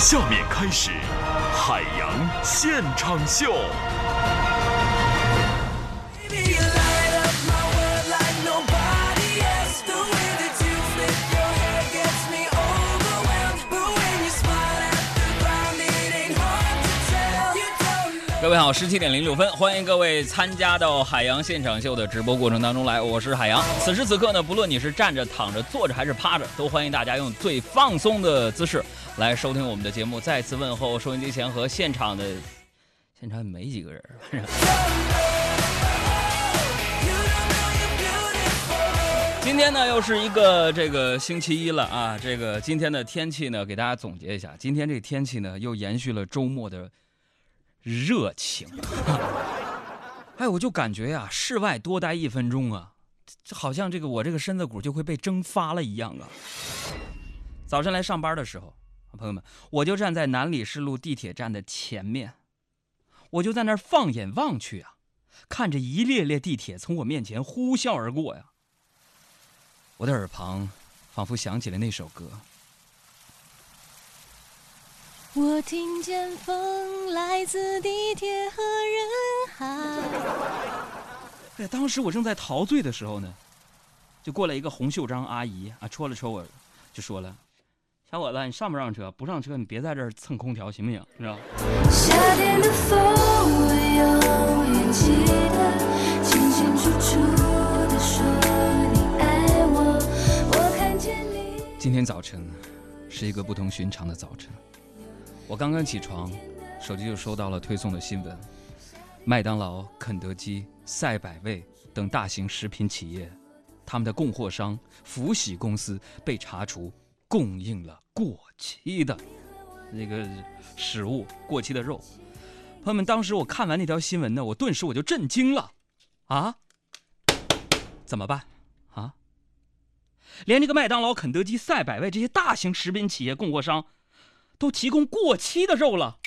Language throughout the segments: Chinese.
下面开始海洋现场秀。各位好，十七点零六分，欢迎各位参加到海洋现场秀的直播过程当中来，我是海洋。此时此刻呢，不论你是站着、躺着、坐着还是趴着，都欢迎大家用最放松的姿势来收听我们的节目。再次问候收音机前和现场的，现场没几个人。今天呢，又是一个这个星期一了啊！这个今天的天气呢，给大家总结一下，今天这天气呢，又延续了周末的。热情，哎，我就感觉呀，室外多待一分钟啊，好像这个我这个身子骨就会被蒸发了一样啊。早晨来上班的时候，朋友们，我就站在南礼士路地铁站的前面，我就在那儿放眼望去啊，看着一列列地铁从我面前呼啸而过呀，我的耳旁仿佛响起了那首歌。我听见风来自地铁和人海。哎，当时我正在陶醉的时候呢，就过来一个红袖章阿姨啊，戳了戳我，就说了：“小伙子，你上不上车？不上车，你别在这儿蹭空调，行不行？是吧？”夏天的风，我永远记得，清清楚楚的说你爱我，我看见你。今天早晨是一个不同寻常的早晨。我刚刚起床，手机就收到了推送的新闻：麦当劳、肯德基、赛百味等大型食品企业，他们的供货商福喜公司被查出供应了过期的 那个食物、过期的肉。朋友们，当时我看完那条新闻呢，我顿时我就震惊了，啊，怎么办？啊，连这个麦当劳、肯德基、赛百味这些大型食品企业供货商。都提供过期的肉了，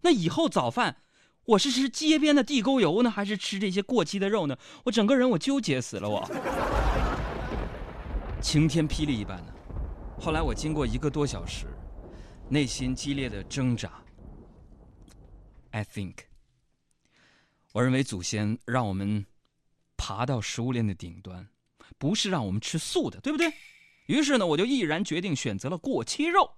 那以后早饭我是吃街边的地沟油呢，还是吃这些过期的肉呢？我整个人我纠结死了，我晴天霹雳一般的。后来我经过一个多小时，内心激烈的挣扎。I think，我认为祖先让我们爬到食物链的顶端，不是让我们吃素的，对不对？于是呢，我就毅然决定选择了过期肉。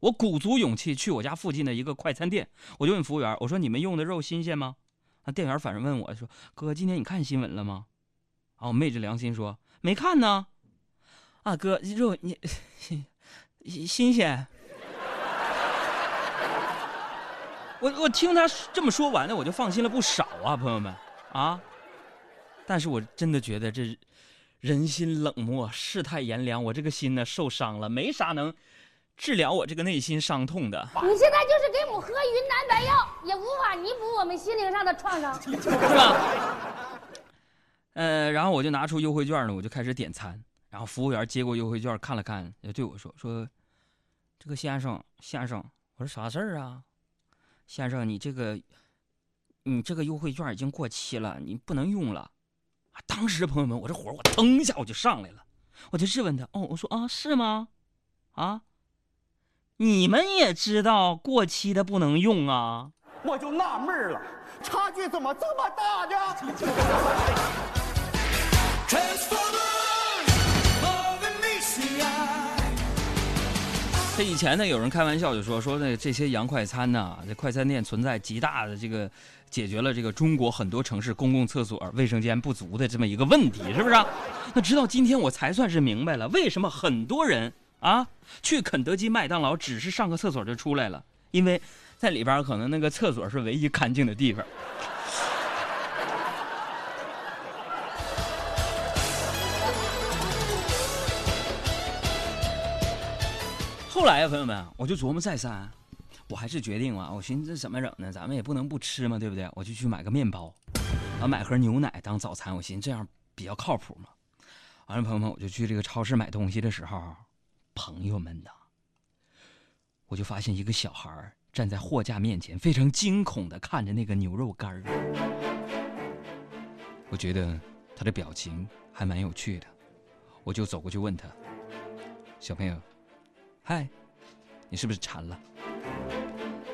我鼓足勇气去我家附近的一个快餐店，我就问服务员：“我说你们用的肉新鲜吗？”啊，店员反正问我说：“哥，今天你看新闻了吗？”啊，我昧着良心说：“没看呢。”啊，哥，肉你新 新鲜。我我听他这么说完呢，我就放心了不少啊，朋友们啊。但是我真的觉得这人心冷漠，世态炎凉，我这个心呢受伤了，没啥能。治疗我这个内心伤痛的，你现在就是给我们喝云南白药，也无法弥补我们心灵上的创伤，是吧？呃，然后我就拿出优惠券呢，我就开始点餐。然后服务员接过优惠券看了看，就对我说：“说，这个先生，先生，我说啥事儿啊？先生，你这个，你这个优惠券已经过期了，你不能用了。”啊，当时朋友们，我这火我腾一下我就上来了，我就质问他：“哦，我说啊，是吗？啊？”你们也知道过期的不能用啊！我就纳闷了，差距怎么这么大呢？这以前呢，有人开玩笑就说说那这些洋快餐呢，这快餐店存在极大的这个解决了这个中国很多城市公共厕所卫生间不足的这么一个问题，是不是？那直到今天我才算是明白了，为什么很多人。啊，去肯德基、麦当劳只是上个厕所就出来了，因为在里边可能那个厕所是唯一干净的地方。后来呀，朋友们，我就琢磨再三，我还是决定了，我寻思怎么整呢？咱们也不能不吃嘛，对不对？我就去买个面包，啊，买盒牛奶当早餐，我寻思这样比较靠谱嘛。完了，朋友们，我就去这个超市买东西的时候。朋友们呐，我就发现一个小孩站在货架面前，非常惊恐的看着那个牛肉干儿。我觉得他的表情还蛮有趣的，我就走过去问他：“小朋友，嗨，你是不是馋了？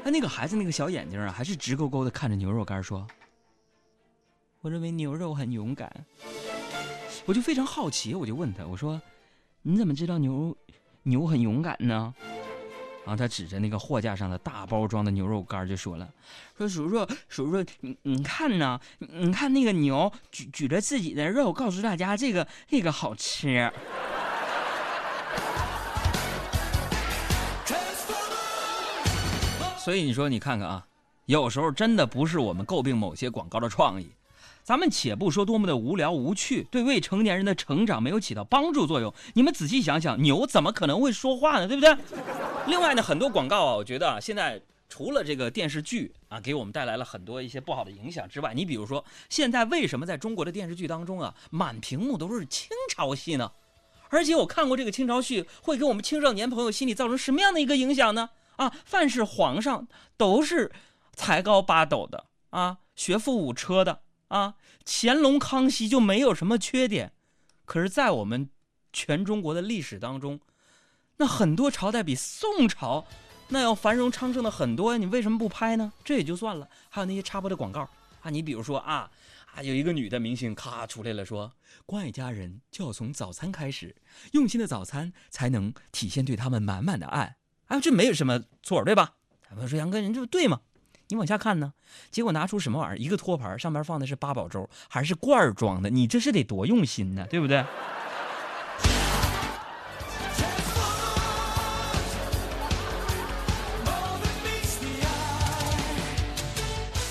哎，那个孩子那个小眼睛啊，还是直勾勾的看着牛肉干说：“我认为牛肉很勇敢。”我就非常好奇，我就问他，我说：“你怎么知道牛牛很勇敢呢？”然后他指着那个货架上的大包装的牛肉干就说了：“说叔叔，叔叔，你你看呢？你看那个牛举举着自己的肉，告诉大家这个这个好吃。”所以你说，你看看啊，有时候真的不是我们诟病某些广告的创意，咱们且不说多么的无聊无趣，对未成年人的成长没有起到帮助作用。你们仔细想想，牛怎么可能会说话呢？对不对？另外呢，很多广告啊，我觉得啊，现在除了这个电视剧啊，给我们带来了很多一些不好的影响之外，你比如说，现在为什么在中国的电视剧当中啊，满屏幕都是清朝戏呢？而且我看过这个清朝戏，会给我们青少年朋友心里造成什么样的一个影响呢？啊，凡是皇上都是才高八斗的啊，学富五车的啊，乾隆、康熙就没有什么缺点。可是，在我们全中国的历史当中，那很多朝代比宋朝那要繁荣昌盛的很多呀。你为什么不拍呢？这也就算了，还有那些插播的广告啊，你比如说啊啊，有一个女的明星咔出来了，说关爱家人就要从早餐开始，用心的早餐才能体现对他们满满的爱。哎，这没有什么错，对吧？他们说杨哥，人这不对吗？你往下看呢，结果拿出什么玩意儿？一个托盘，上面放的是八宝粥，还是罐儿装的？你这是得多用心呢，对不对？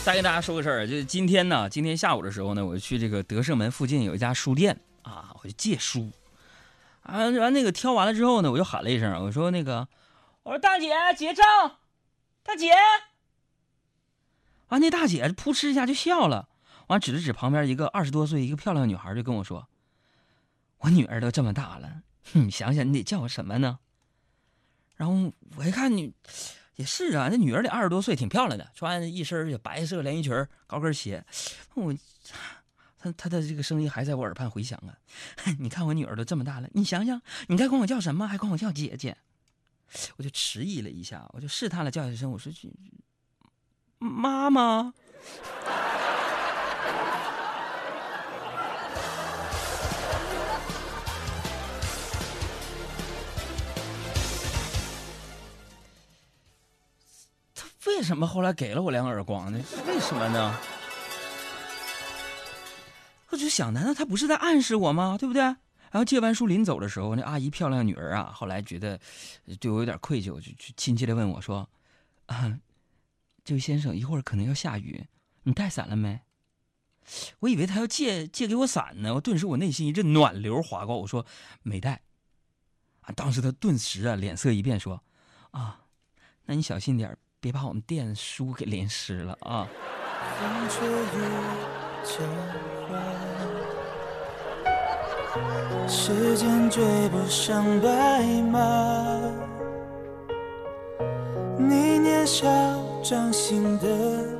再跟大家说个事儿，就是今天呢，今天下午的时候呢，我去这个德胜门附近有一家书店啊，我就借书。啊，完那个挑完了之后呢，我就喊了一声，我说那个。我说大姐结账，大姐。完，那大姐扑哧一下就笑了，完指了指旁边一个二十多岁一个漂亮女孩，就跟我说：“我女儿都这么大了，你想想你得叫我什么呢？”然后我一看你，也是啊，那女儿得二十多岁，挺漂亮的，穿一身白色连衣裙、高跟鞋。我，她她的这个声音还在我耳畔回响啊！你看我女儿都这么大了，你想想，你该管我叫什么？还管我叫姐姐？我就迟疑了一下，我就试探了叫一声，我说：“妈妈。”他为什么后来给了我两耳光呢？为什么呢？我就想，难道他不是在暗示我吗？对不对？然后借完书临走的时候，那阿姨漂亮女儿啊，后来觉得对我有点愧疚，就就亲切的问我说：“啊，这位先生，一会儿可能要下雨，你带伞了没？”我以为他要借借给我伞呢，我顿时我内心一阵暖流划过，我说：“没带。”啊，当时他顿时啊脸色一变，说：“啊，那你小心点，别把我们店书给淋湿了啊。”时间追不上白马，你年少掌心的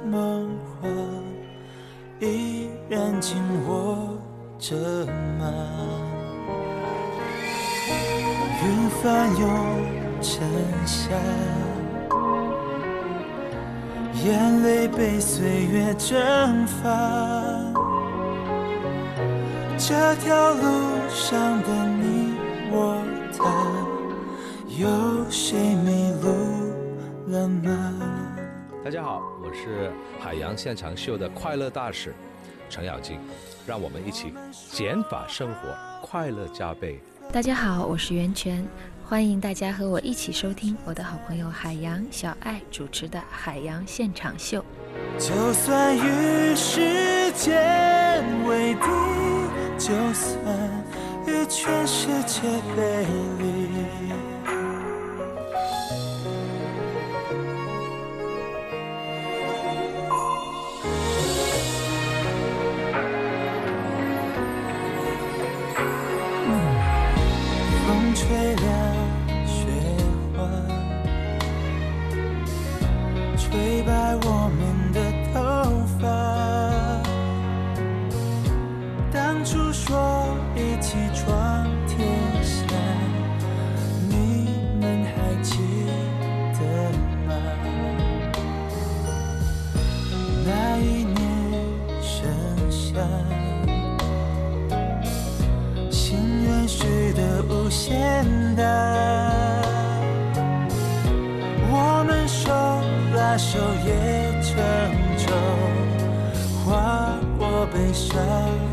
梦话，依然紧握着吗？云翻涌成夏，眼泪被岁月蒸发。这条路上的你我他，有谁迷路了吗？大家好，我是海洋现场秀的快乐大使程咬金，让我们一起减法生活，快乐加倍。大家好，我是袁泉，欢迎大家和我一起收听我的好朋友海洋小爱主持的海洋现场秀。就算与时间为敌。就算与全世界背离。吹白我们的头发。当初说一起闯天下，你们还记得吗？那一年盛夏，心愿许得无限大。把手也成舟，划过悲伤。